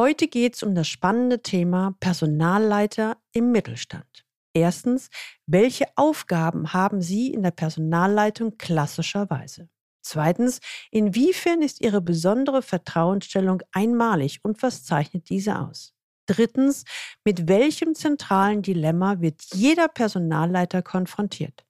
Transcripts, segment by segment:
Heute geht es um das spannende Thema Personalleiter im Mittelstand. Erstens, welche Aufgaben haben Sie in der Personalleitung klassischerweise? Zweitens, inwiefern ist Ihre besondere Vertrauensstellung einmalig und was zeichnet diese aus? Drittens, mit welchem zentralen Dilemma wird jeder Personalleiter konfrontiert?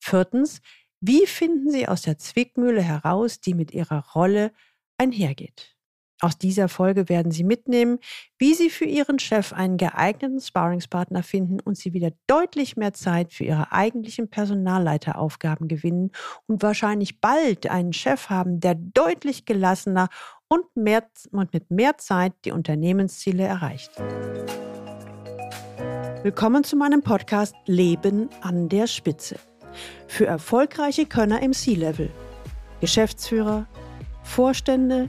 Viertens, wie finden Sie aus der Zwickmühle heraus, die mit Ihrer Rolle einhergeht? Aus dieser Folge werden Sie mitnehmen, wie Sie für Ihren Chef einen geeigneten Sparringspartner finden und Sie wieder deutlich mehr Zeit für Ihre eigentlichen Personalleiteraufgaben gewinnen und wahrscheinlich bald einen Chef haben, der deutlich gelassener und, mehr, und mit mehr Zeit die Unternehmensziele erreicht. Willkommen zu meinem Podcast Leben an der Spitze. Für erfolgreiche Könner im C-Level. Geschäftsführer, Vorstände,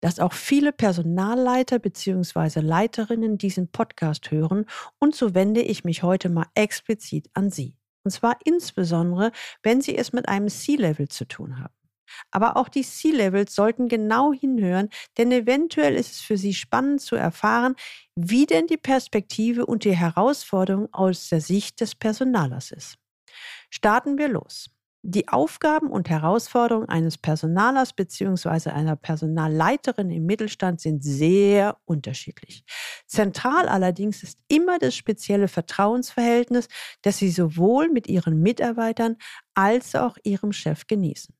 dass auch viele Personalleiter bzw. Leiterinnen diesen Podcast hören und so wende ich mich heute mal explizit an Sie. Und zwar insbesondere, wenn Sie es mit einem C-Level zu tun haben. Aber auch die C-Levels sollten genau hinhören, denn eventuell ist es für Sie spannend zu erfahren, wie denn die Perspektive und die Herausforderung aus der Sicht des Personalers ist. Starten wir los. Die Aufgaben und Herausforderungen eines Personalers bzw. einer Personalleiterin im Mittelstand sind sehr unterschiedlich. Zentral allerdings ist immer das spezielle Vertrauensverhältnis, das sie sowohl mit ihren Mitarbeitern als auch ihrem Chef genießen.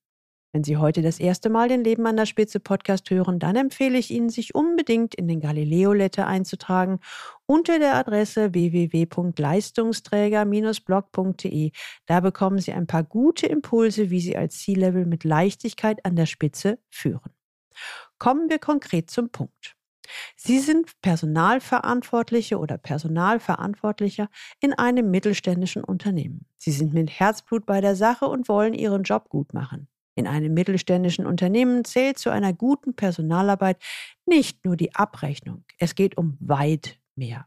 Wenn Sie heute das erste Mal den Leben an der Spitze Podcast hören, dann empfehle ich Ihnen, sich unbedingt in den Galileo Letter einzutragen unter der Adresse www.leistungsträger-blog.de. Da bekommen Sie ein paar gute Impulse, wie Sie als C-Level mit Leichtigkeit an der Spitze führen. Kommen wir konkret zum Punkt. Sie sind Personalverantwortliche oder Personalverantwortlicher in einem mittelständischen Unternehmen. Sie sind mit Herzblut bei der Sache und wollen Ihren Job gut machen. In einem mittelständischen Unternehmen zählt zu einer guten Personalarbeit nicht nur die Abrechnung, es geht um weit mehr.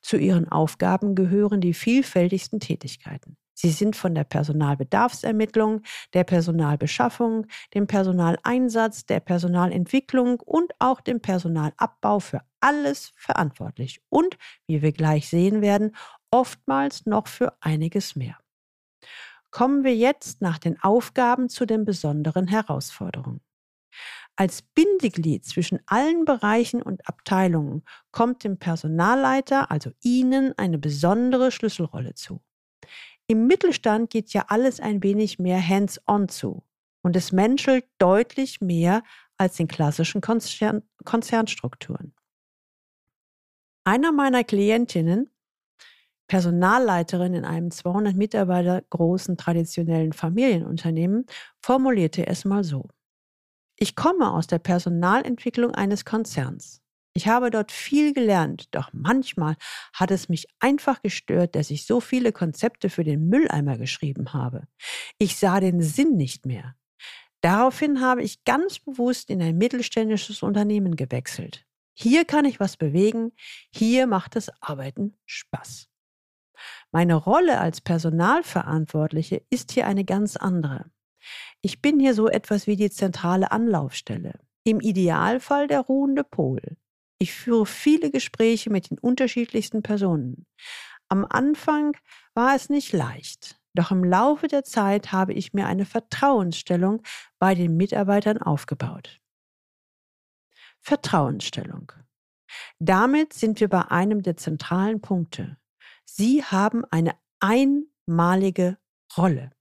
Zu ihren Aufgaben gehören die vielfältigsten Tätigkeiten. Sie sind von der Personalbedarfsermittlung, der Personalbeschaffung, dem Personaleinsatz, der Personalentwicklung und auch dem Personalabbau für alles verantwortlich und, wie wir gleich sehen werden, oftmals noch für einiges mehr kommen wir jetzt nach den Aufgaben zu den besonderen Herausforderungen. Als Bindeglied zwischen allen Bereichen und Abteilungen kommt dem Personalleiter, also Ihnen, eine besondere Schlüsselrolle zu. Im Mittelstand geht ja alles ein wenig mehr hands-on zu und es menschelt deutlich mehr als in klassischen Konzern Konzernstrukturen. Einer meiner Klientinnen Personalleiterin in einem 200 Mitarbeiter großen traditionellen Familienunternehmen, formulierte es mal so. Ich komme aus der Personalentwicklung eines Konzerns. Ich habe dort viel gelernt, doch manchmal hat es mich einfach gestört, dass ich so viele Konzepte für den Mülleimer geschrieben habe. Ich sah den Sinn nicht mehr. Daraufhin habe ich ganz bewusst in ein mittelständisches Unternehmen gewechselt. Hier kann ich was bewegen, hier macht das Arbeiten Spaß. Meine Rolle als Personalverantwortliche ist hier eine ganz andere. Ich bin hier so etwas wie die zentrale Anlaufstelle, im Idealfall der ruhende Pol. Ich führe viele Gespräche mit den unterschiedlichsten Personen. Am Anfang war es nicht leicht, doch im Laufe der Zeit habe ich mir eine Vertrauensstellung bei den Mitarbeitern aufgebaut. Vertrauensstellung. Damit sind wir bei einem der zentralen Punkte. Sie haben eine einmalige Rolle.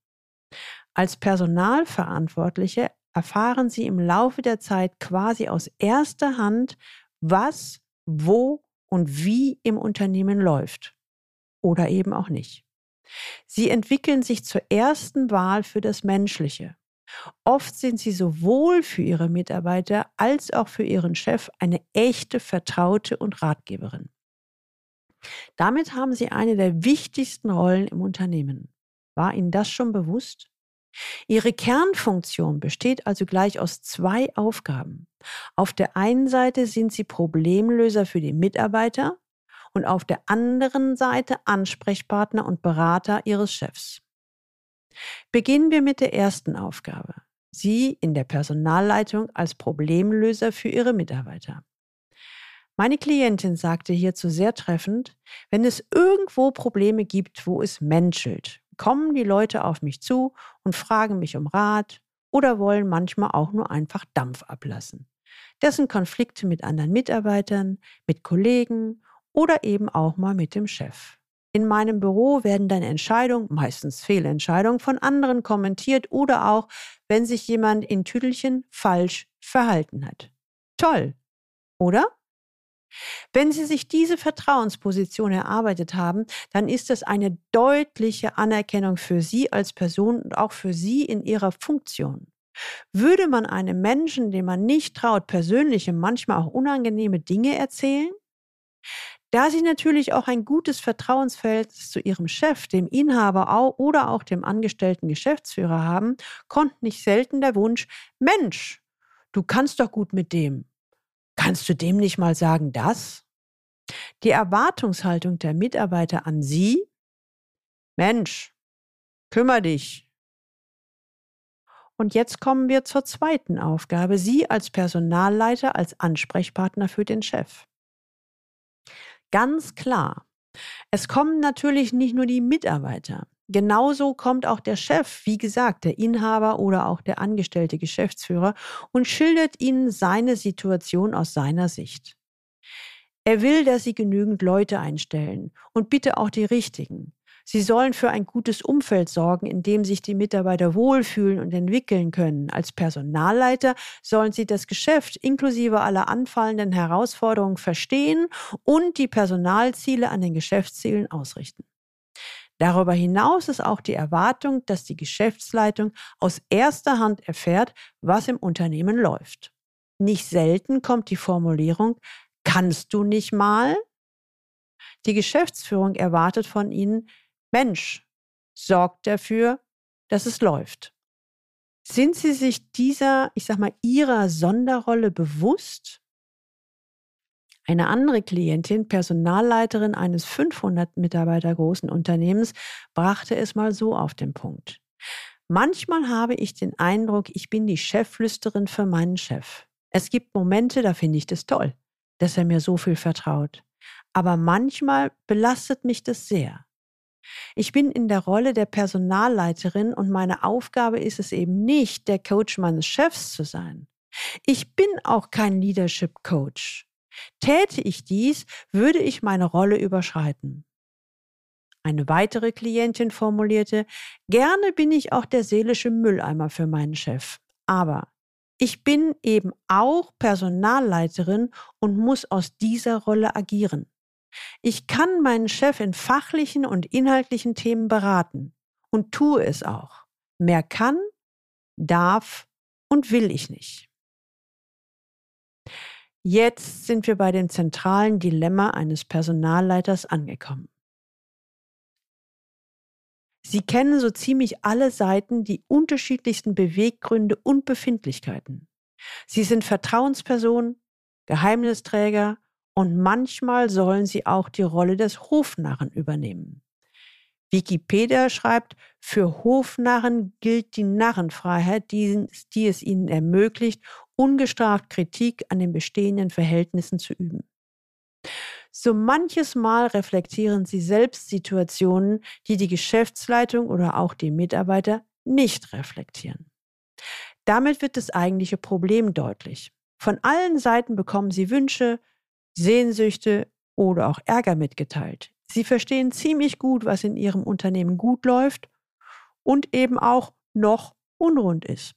Als Personalverantwortliche erfahren Sie im Laufe der Zeit quasi aus erster Hand, was, wo und wie im Unternehmen läuft. Oder eben auch nicht. Sie entwickeln sich zur ersten Wahl für das Menschliche. Oft sind sie sowohl für ihre Mitarbeiter als auch für ihren Chef eine echte Vertraute und Ratgeberin. Damit haben Sie eine der wichtigsten Rollen im Unternehmen. War Ihnen das schon bewusst? Ihre Kernfunktion besteht also gleich aus zwei Aufgaben. Auf der einen Seite sind Sie Problemlöser für die Mitarbeiter und auf der anderen Seite Ansprechpartner und Berater Ihres Chefs. Beginnen wir mit der ersten Aufgabe. Sie in der Personalleitung als Problemlöser für Ihre Mitarbeiter. Meine Klientin sagte hierzu sehr treffend, wenn es irgendwo Probleme gibt, wo es menschelt, kommen die Leute auf mich zu und fragen mich um Rat oder wollen manchmal auch nur einfach Dampf ablassen. Das sind Konflikte mit anderen Mitarbeitern, mit Kollegen oder eben auch mal mit dem Chef. In meinem Büro werden dann Entscheidungen, meistens Fehlentscheidungen, von anderen kommentiert oder auch, wenn sich jemand in Tüdelchen falsch verhalten hat. Toll, oder? Wenn Sie sich diese Vertrauensposition erarbeitet haben, dann ist das eine deutliche Anerkennung für Sie als Person und auch für Sie in Ihrer Funktion. Würde man einem Menschen, dem man nicht traut, persönliche, manchmal auch unangenehme Dinge erzählen? Da Sie natürlich auch ein gutes Vertrauensverhältnis zu Ihrem Chef, dem Inhaber oder auch dem angestellten Geschäftsführer haben, kommt nicht selten der Wunsch, Mensch, du kannst doch gut mit dem. Kannst du dem nicht mal sagen, das? Die Erwartungshaltung der Mitarbeiter an Sie? Mensch, kümmer dich. Und jetzt kommen wir zur zweiten Aufgabe, Sie als Personalleiter, als Ansprechpartner für den Chef. Ganz klar, es kommen natürlich nicht nur die Mitarbeiter. Genauso kommt auch der Chef, wie gesagt, der Inhaber oder auch der angestellte Geschäftsführer und schildert ihnen seine Situation aus seiner Sicht. Er will, dass sie genügend Leute einstellen und bitte auch die richtigen. Sie sollen für ein gutes Umfeld sorgen, in dem sich die Mitarbeiter wohlfühlen und entwickeln können. Als Personalleiter sollen sie das Geschäft inklusive aller anfallenden Herausforderungen verstehen und die Personalziele an den Geschäftszielen ausrichten. Darüber hinaus ist auch die Erwartung, dass die Geschäftsleitung aus erster Hand erfährt, was im Unternehmen läuft. Nicht selten kommt die Formulierung, kannst du nicht mal? Die Geschäftsführung erwartet von ihnen, Mensch, sorgt dafür, dass es läuft. Sind Sie sich dieser, ich sag mal, Ihrer Sonderrolle bewusst? Eine andere Klientin, Personalleiterin eines 500 Mitarbeiter großen Unternehmens, brachte es mal so auf den Punkt. Manchmal habe ich den Eindruck, ich bin die Chefflüsterin für meinen Chef. Es gibt Momente, da finde ich das toll, dass er mir so viel vertraut. Aber manchmal belastet mich das sehr. Ich bin in der Rolle der Personalleiterin und meine Aufgabe ist es eben nicht, der Coach meines Chefs zu sein. Ich bin auch kein Leadership Coach. Täte ich dies, würde ich meine Rolle überschreiten. Eine weitere Klientin formulierte, gerne bin ich auch der seelische Mülleimer für meinen Chef, aber ich bin eben auch Personalleiterin und muss aus dieser Rolle agieren. Ich kann meinen Chef in fachlichen und inhaltlichen Themen beraten und tue es auch. Mehr kann, darf und will ich nicht. Jetzt sind wir bei dem zentralen Dilemma eines Personalleiters angekommen. Sie kennen so ziemlich alle Seiten, die unterschiedlichsten Beweggründe und Befindlichkeiten. Sie sind Vertrauensperson, Geheimnisträger und manchmal sollen sie auch die Rolle des Hofnarren übernehmen. Wikipedia schreibt, für Hofnarren gilt die Narrenfreiheit, die, die es ihnen ermöglicht, ungestraft Kritik an den bestehenden Verhältnissen zu üben. So manches Mal reflektieren sie selbst Situationen, die die Geschäftsleitung oder auch die Mitarbeiter nicht reflektieren. Damit wird das eigentliche Problem deutlich. Von allen Seiten bekommen sie Wünsche, Sehnsüchte oder auch Ärger mitgeteilt. Sie verstehen ziemlich gut, was in ihrem Unternehmen gut läuft und eben auch noch unrund ist.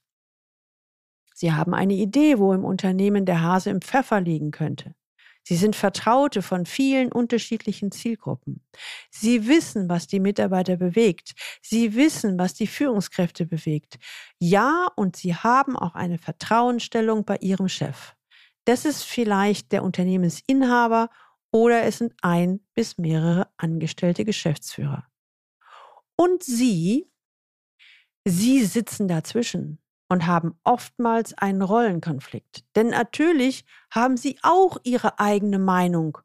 Sie haben eine Idee, wo im Unternehmen der Hase im Pfeffer liegen könnte. Sie sind Vertraute von vielen unterschiedlichen Zielgruppen. Sie wissen, was die Mitarbeiter bewegt. Sie wissen, was die Führungskräfte bewegt. Ja, und Sie haben auch eine Vertrauensstellung bei Ihrem Chef. Das ist vielleicht der Unternehmensinhaber oder es sind ein bis mehrere angestellte Geschäftsführer. Und Sie, Sie sitzen dazwischen und haben oftmals einen Rollenkonflikt. Denn natürlich haben Sie auch Ihre eigene Meinung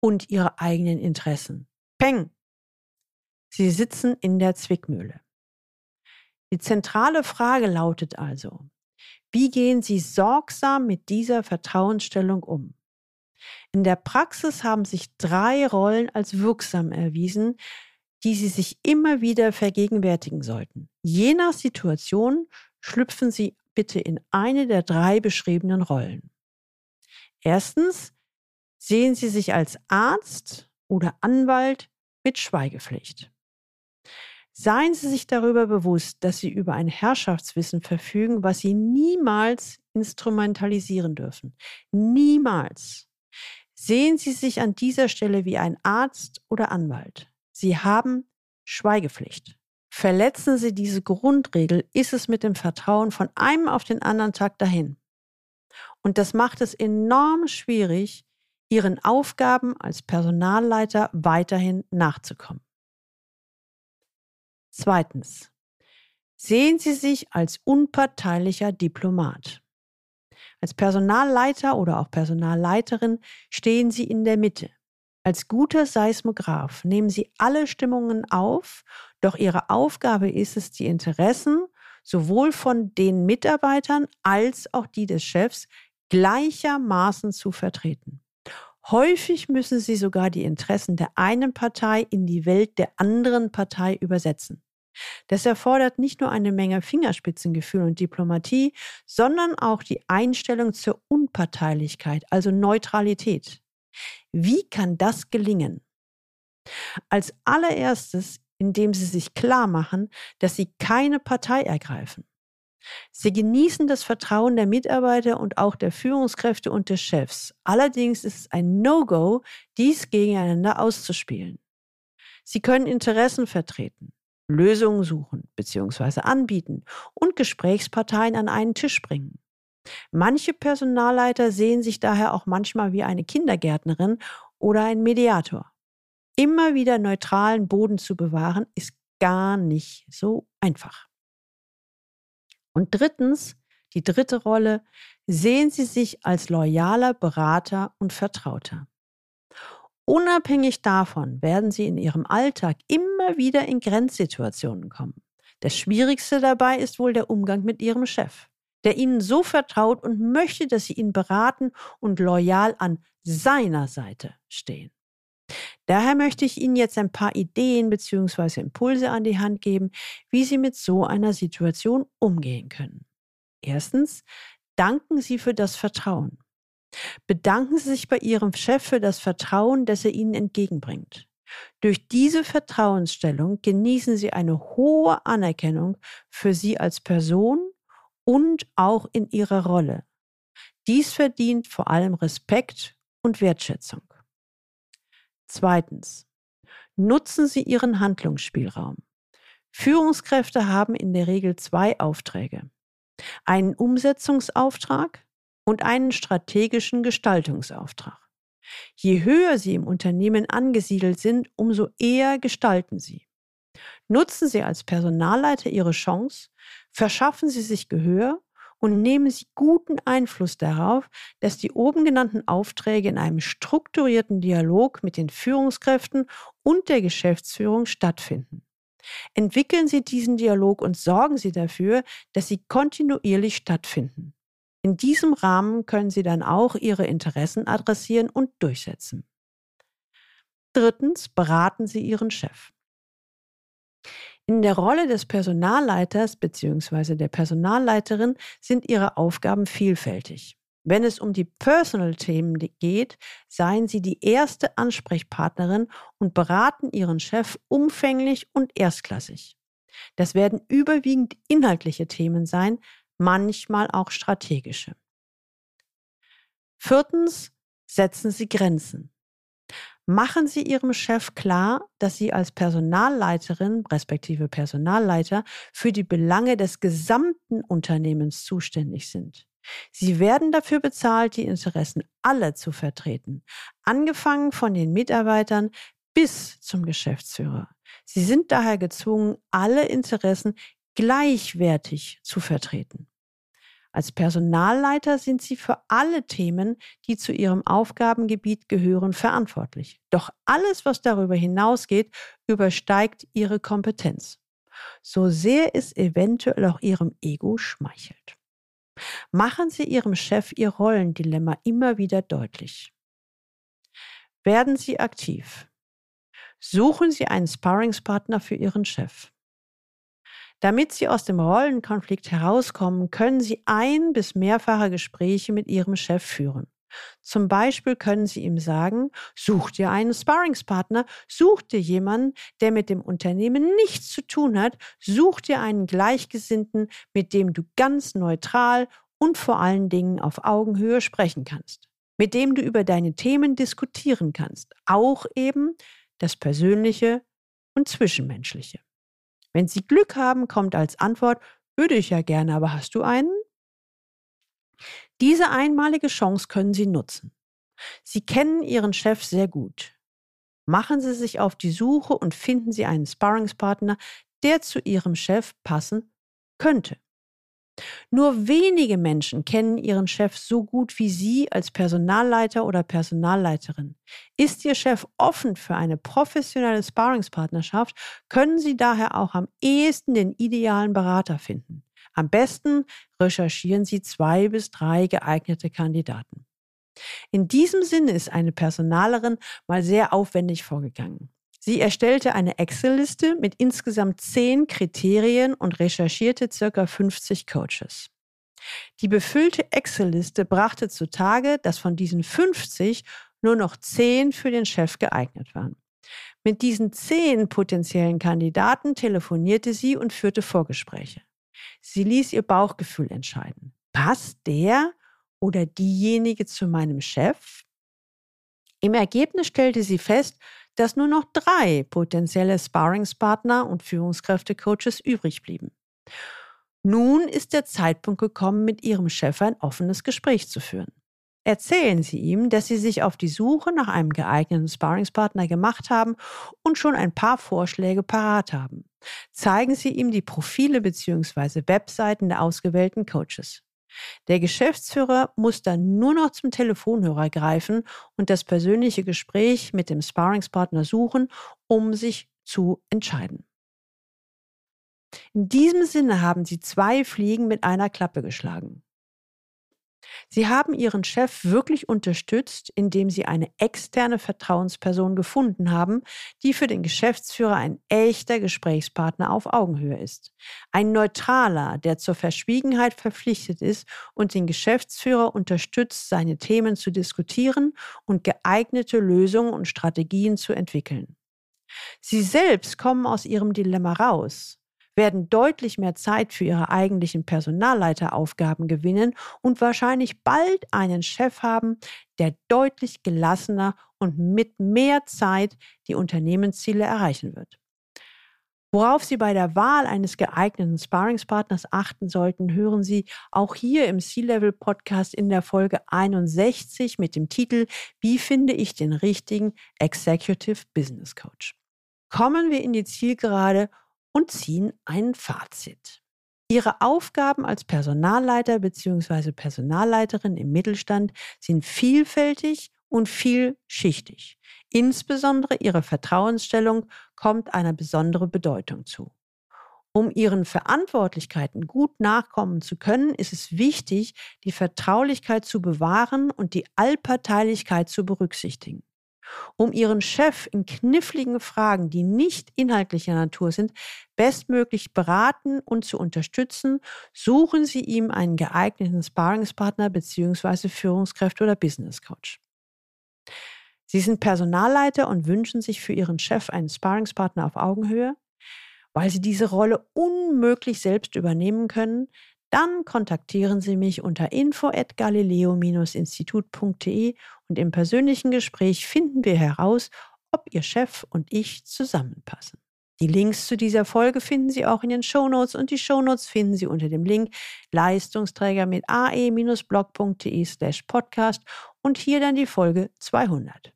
und Ihre eigenen Interessen. Peng! Sie sitzen in der Zwickmühle. Die zentrale Frage lautet also, wie gehen Sie sorgsam mit dieser Vertrauensstellung um? In der Praxis haben sich drei Rollen als wirksam erwiesen, die Sie sich immer wieder vergegenwärtigen sollten. Je nach Situation schlüpfen Sie bitte in eine der drei beschriebenen Rollen. Erstens sehen Sie sich als Arzt oder Anwalt mit Schweigepflicht. Seien Sie sich darüber bewusst, dass Sie über ein Herrschaftswissen verfügen, was Sie niemals instrumentalisieren dürfen. Niemals. Sehen Sie sich an dieser Stelle wie ein Arzt oder Anwalt. Sie haben Schweigepflicht. Verletzen Sie diese Grundregel, ist es mit dem Vertrauen von einem auf den anderen Tag dahin. Und das macht es enorm schwierig, Ihren Aufgaben als Personalleiter weiterhin nachzukommen. Zweitens. Sehen Sie sich als unparteilicher Diplomat. Als Personalleiter oder auch Personalleiterin stehen Sie in der Mitte. Als guter Seismograph nehmen Sie alle Stimmungen auf, doch Ihre Aufgabe ist es, die Interessen sowohl von den Mitarbeitern als auch die des Chefs gleichermaßen zu vertreten. Häufig müssen Sie sogar die Interessen der einen Partei in die Welt der anderen Partei übersetzen. Das erfordert nicht nur eine Menge Fingerspitzengefühl und Diplomatie, sondern auch die Einstellung zur Unparteilichkeit, also Neutralität. Wie kann das gelingen? Als allererstes, indem Sie sich klar machen, dass Sie keine Partei ergreifen. Sie genießen das Vertrauen der Mitarbeiter und auch der Führungskräfte und des Chefs. Allerdings ist es ein No-Go, dies gegeneinander auszuspielen. Sie können Interessen vertreten. Lösungen suchen bzw. anbieten und Gesprächsparteien an einen Tisch bringen. Manche Personalleiter sehen sich daher auch manchmal wie eine Kindergärtnerin oder ein Mediator. Immer wieder neutralen Boden zu bewahren, ist gar nicht so einfach. Und drittens, die dritte Rolle, sehen Sie sich als loyaler Berater und Vertrauter. Unabhängig davon werden Sie in Ihrem Alltag immer wieder in Grenzsituationen kommen. Das Schwierigste dabei ist wohl der Umgang mit Ihrem Chef, der Ihnen so vertraut und möchte, dass Sie ihn beraten und loyal an seiner Seite stehen. Daher möchte ich Ihnen jetzt ein paar Ideen bzw. Impulse an die Hand geben, wie Sie mit so einer Situation umgehen können. Erstens, danken Sie für das Vertrauen. Bedanken Sie sich bei Ihrem Chef für das Vertrauen, das er Ihnen entgegenbringt. Durch diese Vertrauensstellung genießen Sie eine hohe Anerkennung für Sie als Person und auch in Ihrer Rolle. Dies verdient vor allem Respekt und Wertschätzung. Zweitens. Nutzen Sie Ihren Handlungsspielraum. Führungskräfte haben in der Regel zwei Aufträge. Einen Umsetzungsauftrag und einen strategischen Gestaltungsauftrag. Je höher Sie im Unternehmen angesiedelt sind, umso eher gestalten Sie. Nutzen Sie als Personalleiter Ihre Chance, verschaffen Sie sich Gehör und nehmen Sie guten Einfluss darauf, dass die oben genannten Aufträge in einem strukturierten Dialog mit den Führungskräften und der Geschäftsführung stattfinden. Entwickeln Sie diesen Dialog und sorgen Sie dafür, dass sie kontinuierlich stattfinden. In diesem Rahmen können Sie dann auch Ihre Interessen adressieren und durchsetzen. Drittens beraten Sie Ihren Chef. In der Rolle des Personalleiters bzw. der Personalleiterin sind Ihre Aufgaben vielfältig. Wenn es um die Personal-Themen geht, seien Sie die erste Ansprechpartnerin und beraten Ihren Chef umfänglich und erstklassig. Das werden überwiegend inhaltliche Themen sein, manchmal auch strategische. Viertens, setzen Sie Grenzen. Machen Sie Ihrem Chef klar, dass Sie als Personalleiterin respektive Personalleiter für die Belange des gesamten Unternehmens zuständig sind. Sie werden dafür bezahlt, die Interessen aller zu vertreten, angefangen von den Mitarbeitern bis zum Geschäftsführer. Sie sind daher gezwungen, alle Interessen gleichwertig zu vertreten. Als Personalleiter sind Sie für alle Themen, die zu Ihrem Aufgabengebiet gehören, verantwortlich. Doch alles, was darüber hinausgeht, übersteigt Ihre Kompetenz. So sehr es eventuell auch Ihrem Ego schmeichelt. Machen Sie Ihrem Chef Ihr Rollendilemma immer wieder deutlich. Werden Sie aktiv. Suchen Sie einen Sparringspartner für Ihren Chef. Damit Sie aus dem Rollenkonflikt herauskommen, können Sie ein bis mehrfache Gespräche mit Ihrem Chef führen. Zum Beispiel können Sie ihm sagen, such dir einen Sparringspartner, such dir jemanden, der mit dem Unternehmen nichts zu tun hat, such dir einen Gleichgesinnten, mit dem du ganz neutral und vor allen Dingen auf Augenhöhe sprechen kannst, mit dem du über deine Themen diskutieren kannst, auch eben das Persönliche und Zwischenmenschliche. Wenn Sie Glück haben, kommt als Antwort, würde ich ja gerne, aber hast du einen? Diese einmalige Chance können Sie nutzen. Sie kennen Ihren Chef sehr gut. Machen Sie sich auf die Suche und finden Sie einen Sparringspartner, der zu Ihrem Chef passen könnte. Nur wenige Menschen kennen ihren Chef so gut wie Sie als Personalleiter oder Personalleiterin. Ist Ihr Chef offen für eine professionelle Sparringspartnerschaft, können Sie daher auch am ehesten den idealen Berater finden. Am besten recherchieren Sie zwei bis drei geeignete Kandidaten. In diesem Sinne ist eine Personalerin mal sehr aufwendig vorgegangen. Sie erstellte eine Excel-Liste mit insgesamt zehn Kriterien und recherchierte circa 50 Coaches. Die befüllte Excel-Liste brachte zutage, dass von diesen 50 nur noch zehn für den Chef geeignet waren. Mit diesen zehn potenziellen Kandidaten telefonierte sie und führte Vorgespräche. Sie ließ ihr Bauchgefühl entscheiden. Passt der oder diejenige zu meinem Chef? Im Ergebnis stellte sie fest, dass nur noch drei potenzielle Sparringspartner und Führungskräftecoaches übrig blieben. Nun ist der Zeitpunkt gekommen, mit Ihrem Chef ein offenes Gespräch zu führen. Erzählen Sie ihm, dass Sie sich auf die Suche nach einem geeigneten Sparringspartner gemacht haben und schon ein paar Vorschläge parat haben. Zeigen Sie ihm die Profile bzw. Webseiten der ausgewählten Coaches. Der Geschäftsführer muss dann nur noch zum Telefonhörer greifen und das persönliche Gespräch mit dem Sparringspartner suchen, um sich zu entscheiden. In diesem Sinne haben sie zwei Fliegen mit einer Klappe geschlagen. Sie haben Ihren Chef wirklich unterstützt, indem Sie eine externe Vertrauensperson gefunden haben, die für den Geschäftsführer ein echter Gesprächspartner auf Augenhöhe ist. Ein neutraler, der zur Verschwiegenheit verpflichtet ist und den Geschäftsführer unterstützt, seine Themen zu diskutieren und geeignete Lösungen und Strategien zu entwickeln. Sie selbst kommen aus ihrem Dilemma raus werden deutlich mehr Zeit für ihre eigentlichen Personalleiteraufgaben gewinnen und wahrscheinlich bald einen Chef haben, der deutlich gelassener und mit mehr Zeit die Unternehmensziele erreichen wird. Worauf Sie bei der Wahl eines geeigneten Sparringspartners achten sollten, hören Sie auch hier im C-Level-Podcast in der Folge 61 mit dem Titel Wie finde ich den richtigen Executive Business Coach? Kommen wir in die Zielgerade und ziehen ein Fazit. Ihre Aufgaben als Personalleiter bzw. Personalleiterin im Mittelstand sind vielfältig und vielschichtig. Insbesondere ihre Vertrauensstellung kommt einer besondere Bedeutung zu. Um ihren Verantwortlichkeiten gut nachkommen zu können, ist es wichtig, die Vertraulichkeit zu bewahren und die Allparteilichkeit zu berücksichtigen um ihren Chef in kniffligen Fragen, die nicht inhaltlicher Natur sind, bestmöglich beraten und zu unterstützen, suchen Sie ihm einen geeigneten Sparringspartner bzw. Führungskräfte oder Business Coach. Sie sind Personalleiter und wünschen sich für Ihren Chef einen Sparringspartner auf Augenhöhe. Weil Sie diese Rolle unmöglich selbst übernehmen können, dann kontaktieren Sie mich unter info@galileo-institut.de und im persönlichen Gespräch finden wir heraus, ob Ihr Chef und ich zusammenpassen. Die Links zu dieser Folge finden Sie auch in den Shownotes und die Shownotes finden Sie unter dem Link Leistungsträger mit ae-blog.de slash podcast und hier dann die Folge 200.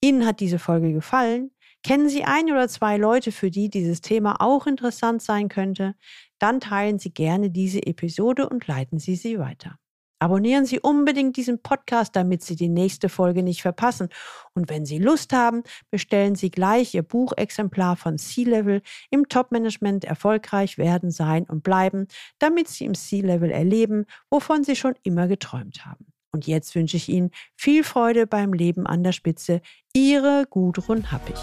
Ihnen hat diese Folge gefallen? Kennen Sie ein oder zwei Leute, für die dieses Thema auch interessant sein könnte? Dann teilen Sie gerne diese Episode und leiten Sie sie weiter. Abonnieren Sie unbedingt diesen Podcast, damit Sie die nächste Folge nicht verpassen. Und wenn Sie Lust haben, bestellen Sie gleich Ihr Buchexemplar von C-Level im Top-Management erfolgreich werden, sein und bleiben, damit Sie im C-Level erleben, wovon Sie schon immer geträumt haben. Und jetzt wünsche ich Ihnen viel Freude beim Leben an der Spitze. Ihre Gudrun Happig.